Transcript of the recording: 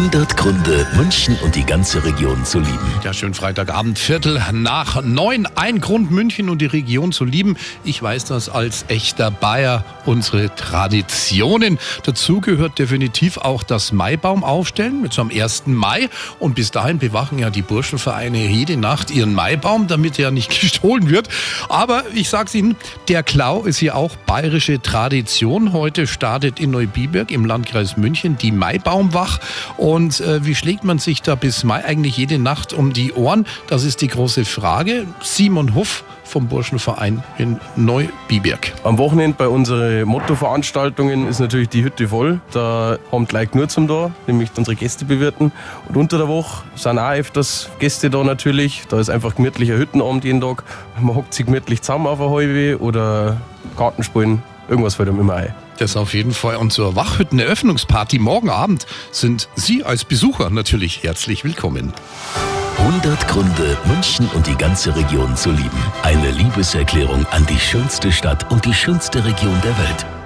100 Gründe, München und die ganze Region zu lieben. Ja, schön Freitagabend, Viertel nach neun. Ein Grund, München und die Region zu lieben. Ich weiß das als echter Bayer, unsere Traditionen. Dazu gehört definitiv auch das Maibaum aufstellen, mit so am 1. Mai. Und bis dahin bewachen ja die Burschenvereine jede Nacht ihren Maibaum, damit er nicht gestohlen wird. Aber ich sag's Ihnen, der Klau ist hier auch bayerische Tradition. Heute startet in Neubiberg im Landkreis München die Maibaumwach. Und äh, wie schlägt man sich da bis Mai eigentlich jede Nacht um die Ohren? Das ist die große Frage. Simon Huff vom Burschenverein in Neubiberg. Am Wochenende bei unseren Mottoveranstaltungen ist natürlich die Hütte voll. Da haben gleich nur zum da, nämlich unsere Gäste bewirten. Und unter der Woche sind auch öfters Gäste da natürlich. Da ist einfach gemütlicher Hüttenabend jeden Tag. Man hockt sich gemütlich zusammen auf der Halbe oder Karten spielen. Irgendwas fällt einem immer ein. Das auf jeden Fall. Und zur Wachhütten-Eröffnungsparty morgen Abend sind Sie als Besucher natürlich herzlich willkommen. 100 Gründe, München und die ganze Region zu lieben. Eine Liebeserklärung an die schönste Stadt und die schönste Region der Welt.